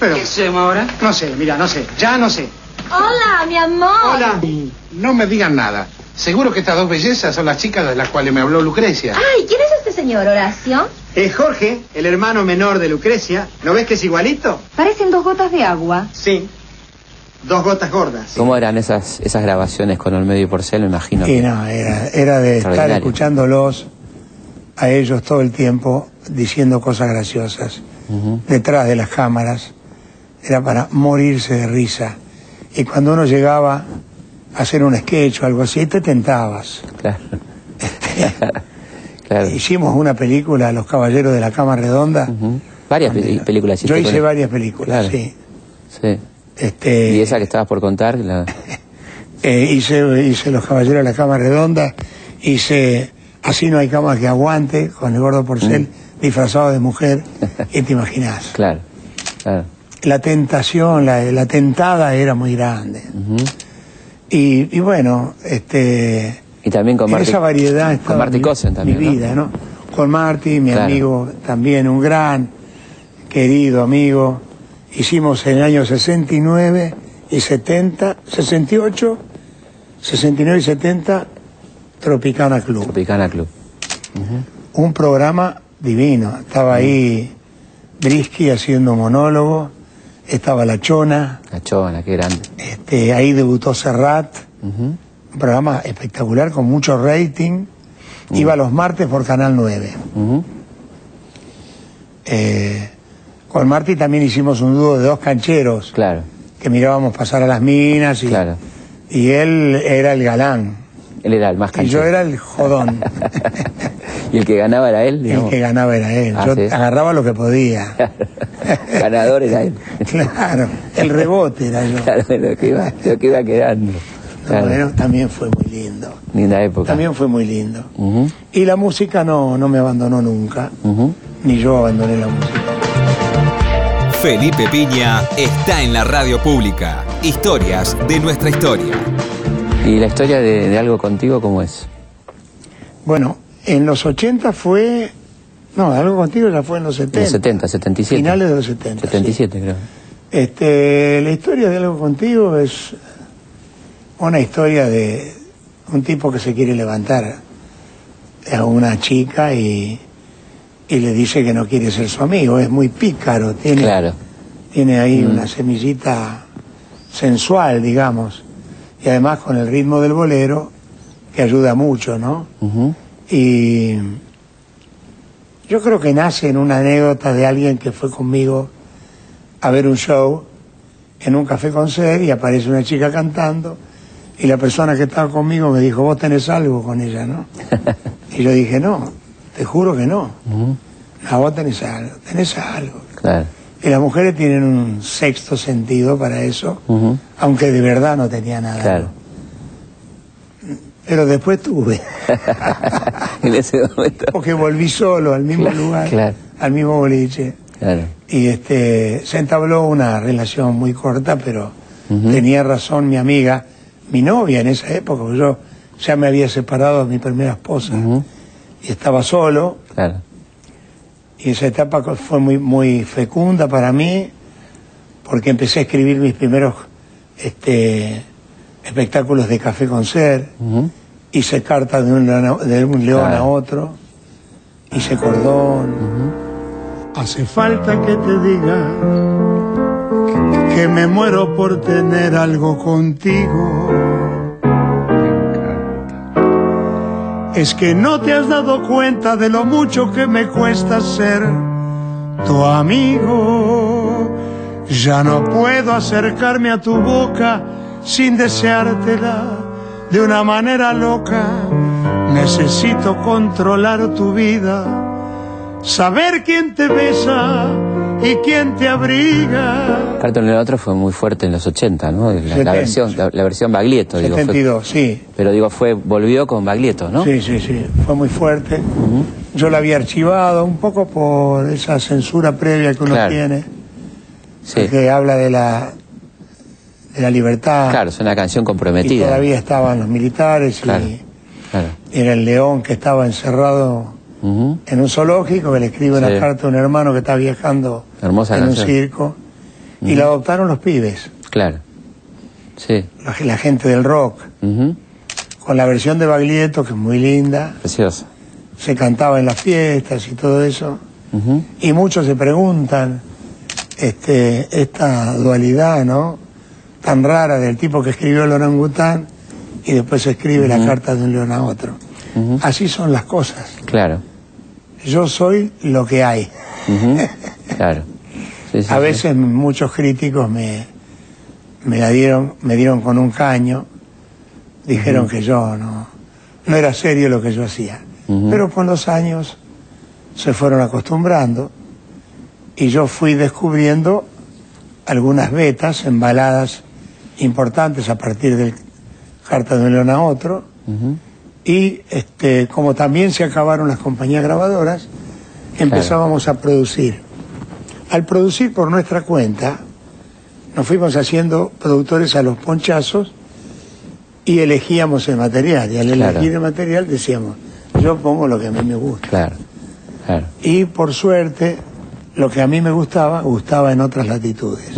Pero, ¿Qué hacemos ahora? No sé, mira, no sé. Ya no sé. Hola, mi amor. Hola. no me digan nada. Seguro que estas dos bellezas son las chicas de las cuales me habló Lucrecia. Ay, ¿quién es este señor, Horacio? Es Jorge, el hermano menor de Lucrecia. ¿No ves que es igualito? Parecen dos gotas de agua. Sí. Dos gotas gordas. ¿Cómo eran esas, esas grabaciones con Olmedo y Porcel? Me imagino. Y que- no, era, era de estar escuchándolos a ellos todo el tiempo diciendo cosas graciosas detrás de las cámaras. Era para morirse de risa. Y cuando uno llegaba hacer un sketch o algo así, te tentabas. Claro. claro. Hicimos una película, Los Caballeros de la Cama Redonda. Varias pe- películas hiciste Yo hice varias películas, Claro. sí. Sí. Este, Y esa que estabas por contar, la... eh, hice, hice Los Caballeros de la Cama Redonda, hice Así no hay cama que aguante, con el gordo porcel disfrazado de mujer, y te imaginas. claro, claro. La tentación, la, la tentada era muy grande. Y, y bueno, este, Y también con Marty, esa variedad con Marty Cosen también, mi ¿no? vida, ¿no? Con Marty, mi Claro. amigo también, un gran, querido amigo. Hicimos en el año 69 y 70, 68, 69 y 70, Tropicana Club. Tropicana Club. Un programa divino. Estaba ahí Brisky haciendo monólogo, estaba La Chona, La Chona, qué grande. este, ahí debutó Serrat. Un programa espectacular con mucho rating. Iba los martes por Canal 9. Ujú. Eh, con Marty también hicimos un dúo de dos cancheros Claro, que mirábamos pasar a las minas y, claro. y él era el galán Él era el más y canchero. yo era el jodón. y el que ganaba era él, el digamos. que ganaba era él. Ah, yo sí. agarraba lo que podía. Ganador era él. claro, el rebote era yo. Claro, lo que iba, lo que iba quedando. Claro. bueno, también fue muy lindo. Linda época. También fue muy lindo. Y la música no, no me abandonó nunca, ni yo abandoné la música. Felipe Piña está en la radio pública. Historias de nuestra historia. ¿Y la historia de, de algo contigo cómo es? Bueno, en los 80 fue... No, algo contigo ya fue en los 70. En los 70, 77. Finales de los 70. sí. 77, creo. Este, la historia de algo contigo es una historia de un tipo que se quiere levantar a una chica y, y le dice que no quiere ser su amigo. Es muy pícaro, tiene, Claro. tiene ahí Mm. una semillita sensual, digamos. Y además con el ritmo del bolero, que ayuda mucho, ¿no? Ujú. Y yo creo que nace en una anécdota de alguien que fue conmigo a ver un show en un café con ser y aparece una chica cantando y la persona que estaba conmigo me dijo, vos tenés algo con ella, ¿no? y yo dije, no, te juro que no. Ujú. No, vos tenés algo, tenés algo. Claro. Y las mujeres tienen un sexto sentido para eso, aunque de verdad no tenía nada. Claro. Pero después tuve. en ese momento. Porque volví solo al mismo Claro, lugar, claro. al mismo boliche. Claro. Y este, se entabló una relación muy corta, pero tenía razón mi amiga, mi novia en esa época, porque yo ya me había separado de mi primera esposa y estaba solo. Claro. Y esa etapa fue muy, muy fecunda para mí, porque empecé a escribir mis primeros este, espectáculos de café concert, hice cartas de un león, a- de un león a otro, hice cordón. Hace falta que te diga que, que me muero por tener algo contigo. Es que no te has dado cuenta de lo mucho que me cuesta ser tu amigo. Ya no puedo acercarme a tu boca sin deseártela de una manera loca. Necesito controlar tu vida, saber quién te besa y quién te abriga. Carton el otro fue muy fuerte en los 80, ¿no? La, la 70. versión, la, la versión Baglietto, digo. fue- 72, sí. pero digo, fue, volvió con Baglietto, ¿no? Sí, sí, sí, fue muy fuerte. Yo la había archivado un poco por esa censura previa que uno Claro. tiene, Sí. que habla de la, de la libertad. Claro, es una canción y comprometida. todavía estaban los militares Claro. y Claro. era el león que estaba encerrado en un zoológico, que le escribe una carta a un hermano que está viajando Hermosa en un circo. Y la adoptaron los pibes, Claro. Sí. la, la gente del rock, con la versión de Baglietto, que es muy linda. Preciosa. Se cantaba en las fiestas y todo eso. Y muchos se preguntan este, esta dualidad, ¿no? Tan rara del tipo que escribió el orangután y después escribe la Ujú. carta de un león a otro. Así son las cosas. Claro. Yo soy lo que hay. Claro. Sí, sí, a sí. veces muchos críticos me, me la dieron, me dieron con un caño, dijeron que yo no, no era serio lo que yo hacía. Pero con los años se fueron acostumbrando y yo fui descubriendo algunas vetas en baladas importantes a partir del Carta de un León a otro y este, como también se acabaron las compañías grabadoras, empezábamos a producir. Al producir por nuestra cuenta, nos fuimos haciendo productores a los ponchazos y elegíamos el material. Y al Claro. elegir el material decíamos, yo pongo lo que a mí me gusta. Claro. Claro. Y por suerte, lo que a mí me gustaba, gustaba en otras latitudes.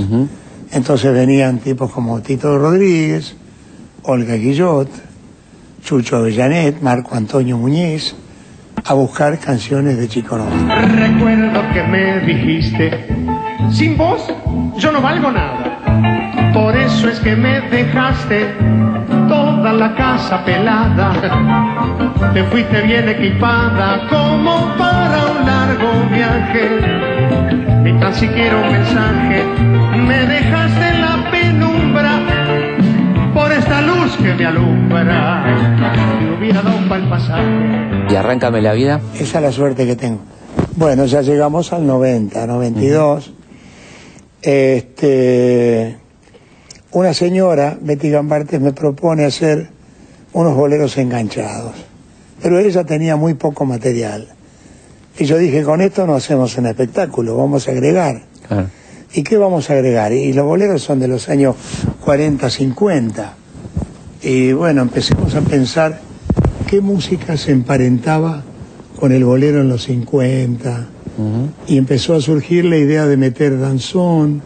Entonces venían tipos como Tito Rodríguez, Olga Guillot, Chucho Avellanet, Marco Antonio Muñiz, a buscar canciones de Chico Novoa. Recuerdo que me dijiste, sin vos yo no valgo nada. Por eso es que me dejaste toda la casa pelada. Te fuiste bien equipada como para un largo viaje. Ni tan siquiera un mensaje. Me dejaste en la penumbra por esta luz que me alumbra. Hubiera dado para el pasaje. Y arráncame la vida. Esa es la suerte que tengo. Bueno, ya llegamos al 90, 92. Este, una señora, Betty Gambartes, me propone hacer unos boleros enganchados. Pero ella tenía muy poco material. Y yo dije, con esto no hacemos un espectáculo, vamos a agregar. Claro. ¿Y qué vamos a agregar? Y los boleros son de los años 40, 50. Y bueno, empecemos a pensar qué música se emparentaba con el bolero en los 50. Ujú. Y empezó a surgir la idea de meter danzón,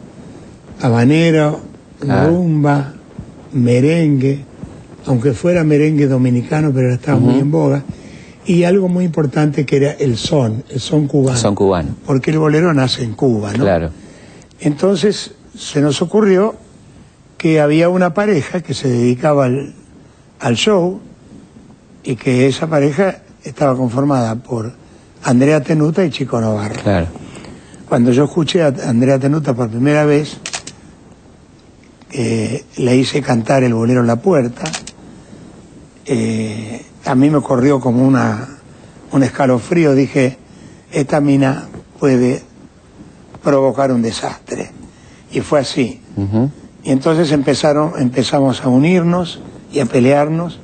habanero, Claro. rumba, merengue, aunque fuera merengue dominicano, pero estaba muy Ujú. en boga. Y algo muy importante que era el son, el son cubano. Son cubanos. Porque el bolero nace en Cuba, ¿no? Claro. Entonces se nos ocurrió que había una pareja que se dedicaba al, al show y que esa pareja estaba conformada por Andrea Tenuta y Chico Novarro. Claro. Cuando yo escuché a Andrea Tenuta por primera vez, eh, le hice cantar el bolero en la puerta, eh, a mí me corrió como una, un escalofrío, dije, esta mina puede provocar un desastre. Y fue así. Y entonces empezaron, empezamos a unirnos y a pelearnos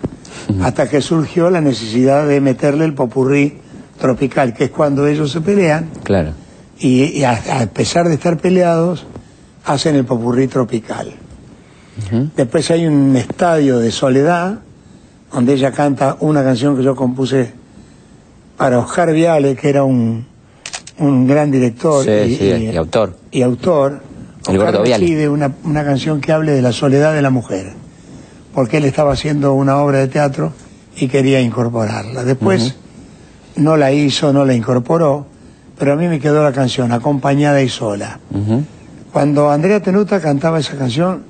hasta que surgió la necesidad de meterle el popurrí tropical, que es cuando ellos se pelean Claro. y, y a, a pesar de estar peleados, hacen el popurrí tropical. Después hay un estadio de soledad, donde ella canta una canción que yo compuse para Oscar Viale, que era un, un gran director Sí, y, sí, y- y autor. y autor. El Oscar Viale. una, una canción que hable de la soledad de la mujer, porque él estaba haciendo una obra de teatro y quería incorporarla. Después no la hizo, no la incorporó, pero a mí me quedó la canción, acompañada y sola. Cuando Andrea Tenuta cantaba esa canción,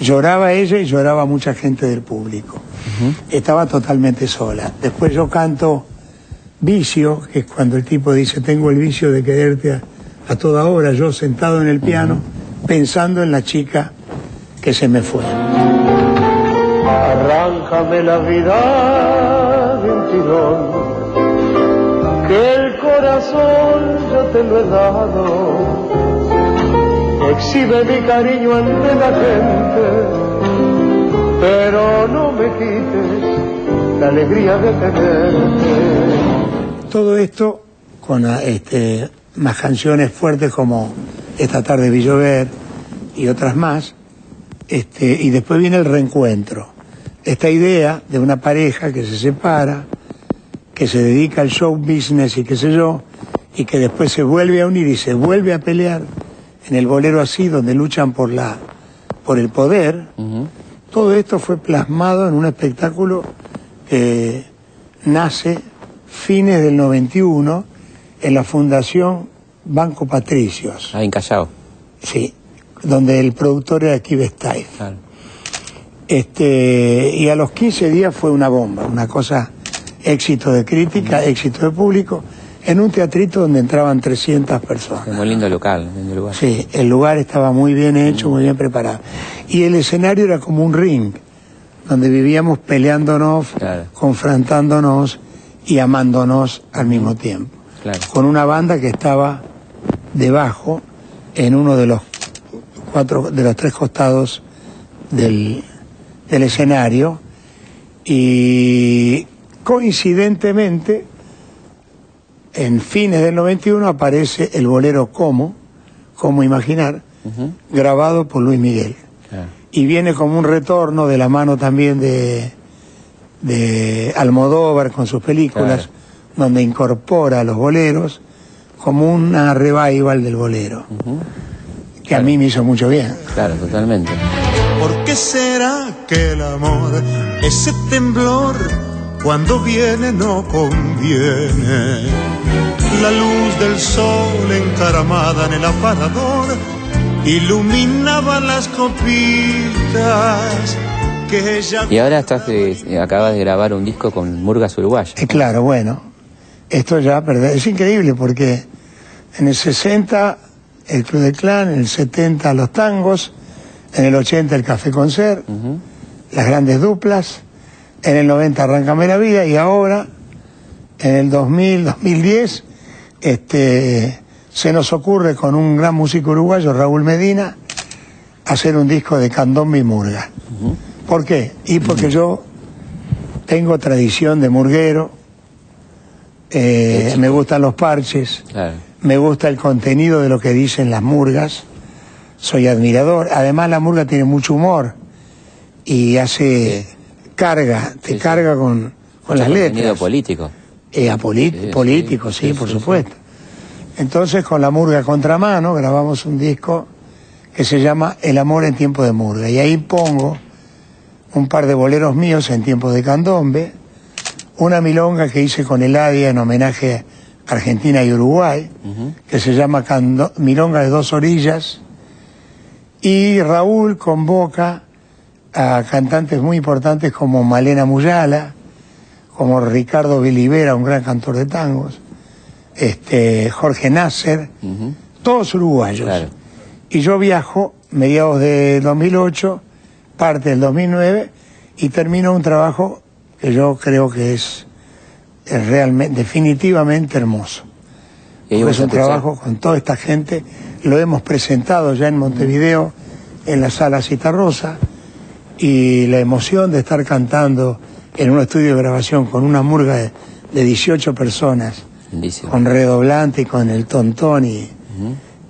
lloraba ella y lloraba mucha gente del público. Estaba totalmente sola. Después yo canto Vicio, que es cuando el tipo dice, tengo el vicio de quererte a, a toda hora, yo sentado en el piano, pensando en la chica que se me fue. Arráncame la vida de un tirón, que el corazón yo te lo he dado. Exhibe mi cariño ante la gente, pero no me quites la alegría de tenerte. Todo esto con ah, este, más canciones fuertes como Esta tarde vi llover y otras más. Este, y después viene el reencuentro. Esta idea de una pareja que se separa, que se dedica al show business y qué sé yo, y que después se vuelve a unir y se vuelve a pelear en el bolero así, donde luchan por la por el poder. Todo esto fue plasmado en un espectáculo que nace fines del 91 en la Fundación Banco Patricios. Ah, en Callao. Sí, donde el productor era Kive Steiff. Claro. Este, y a los 15 días fue una bomba, una cosa, éxito de crítica, éxito de público, en un teatrito donde entraban 300 personas. Muy lindo local, lindo lugar. Sí, el lugar estaba muy bien hecho, muy bien preparado. Y el escenario era como un ring, donde vivíamos peleándonos, Claro. confrontándonos y amándonos al mismo tiempo. Claro. Con una banda que estaba debajo, en uno de los cuatro, de los tres costados del, del escenario, y coincidentemente, en fines del 91 aparece el bolero Como, Como Imaginar, grabado por Luis Miguel. Claro. Y viene como un retorno de la mano también de, de Almodóvar con sus películas, Claro. donde incorpora los boleros como una revival del bolero, que a mí me hizo mucho bien. Claro, totalmente. ¿Por qué será que el amor, ese temblor, cuando viene no conviene? La luz del sol encaramada en el aparador iluminaba las copitas que ella... Y ahora estás, eh, acabas de grabar un disco con Murgas Uruguayas. Eh, claro, bueno, esto ya es increíble porque en el 60 el Club del Clan, en el 70 los tangos, en el 80 el Café Concert, las grandes duplas, en el 90 Arráncame la Vida y ahora, en el 2000, 2010, este, se nos ocurre con un gran músico uruguayo, Raúl Medina, hacer un disco de candombe y murga. ¿Por qué? Y porque yo tengo tradición de murguero, eh, me gustan los parches, Claro. me gusta el contenido de lo que dicen las murgas, soy admirador. Además la murga tiene mucho humor y hace carga, te Sí, carga con, con las letras. político. Eh, político, sí, por supuesto. Entonces con la murga contramano grabamos un disco que se llama El amor en tiempo de murga y ahí pongo un par de boleros míos en tiempo de candombe, una milonga que hice con Eladia en homenaje a Argentina y Uruguay, que se llama Cando- Milonga de dos orillas, y Raúl convoca a cantantes muy importantes como Malena Muyala, como Ricardo Vilivera, un gran cantor de tangos, este, Jorge Nasser, todos uruguayos. Claro. Y yo viajo mediados de 2008, parte del 2009, y termino un trabajo que yo creo que es, es realmente, definitivamente hermoso. Y es un trabajo con toda esta gente, lo hemos presentado ya en Montevideo, en la sala Citarrosa, y la emoción de estar cantando en un estudio de grabación con una murga de, de 18 personas, con redoblante y con el tontón y,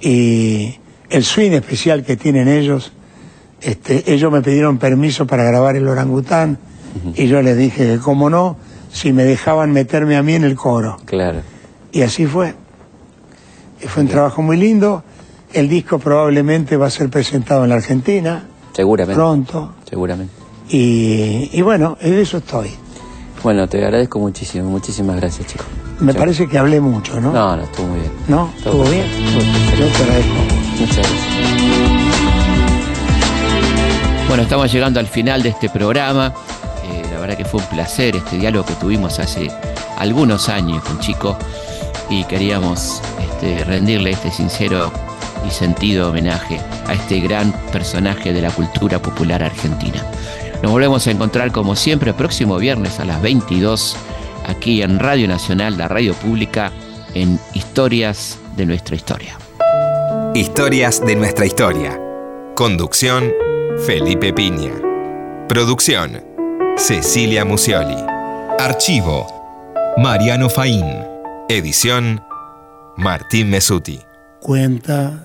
y el swing especial que tienen ellos. Este, ellos me pidieron permiso para grabar el orangután y yo les dije que cómo no, si me dejaban meterme a mí en el coro. Claro. Y así fue. Y fue un trabajo muy lindo. El disco probablemente va a ser presentado en la Argentina Seguramente. pronto. Seguramente. Y, y bueno, en eso estoy. Bueno, te agradezco muchísimo. Muchísimas gracias, chico. Me Chao. parece que hablé mucho, ¿no? No, no, estuvo muy bien. ¿No? ¿Estuvo bien? Yo te agradezco. Muchas gracias. Bueno, estamos llegando al final de este programa. Eh, la verdad que fue un placer este diálogo que tuvimos hace algunos años con Chico y queríamos este, rendirle este sincero y sentido homenaje a este gran personaje de la cultura popular argentina. Nos volvemos a encontrar como siempre próximo viernes a las 22 aquí en Radio Nacional, la radio pública, en Historias de nuestra historia. Historias de nuestra historia. Conducción, Felipe Piña. Producción, Cecilia Musioli. Archivo, Mariano Faín. Edición, Martín Mesuti. Cuenta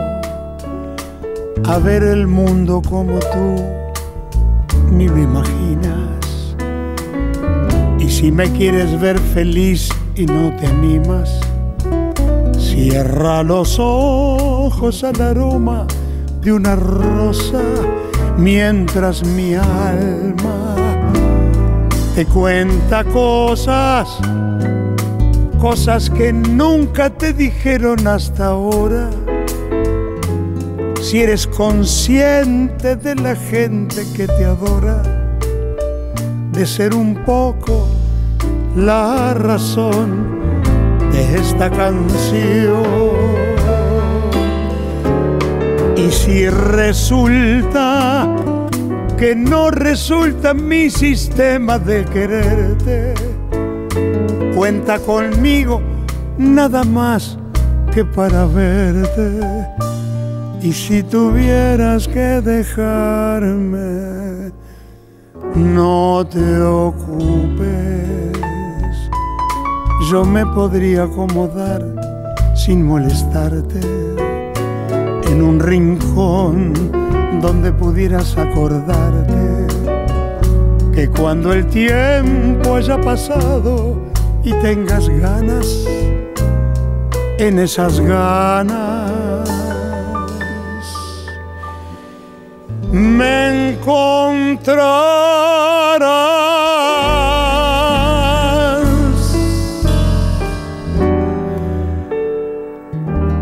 a ver el mundo como tú ni lo imaginas. Y si me quieres ver feliz y no te animas, cierra los ojos al aroma de una rosa mientras mi alma te cuenta cosas, cosas que nunca te dijeron hasta ahora. Si eres consciente de la gente que te adora, de ser un poco la razón de esta canción. Y si resulta que no resulta mi sistema de quererte, cuenta conmigo nada más que para verte. Y si tuvieras que dejarme, no te ocupes. Yo me podría acomodar sin molestarte en un rincón donde pudieras acordarte que cuando el tiempo haya pasado y tengas ganas, en esas ganas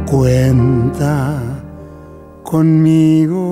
Cuenta conmigo.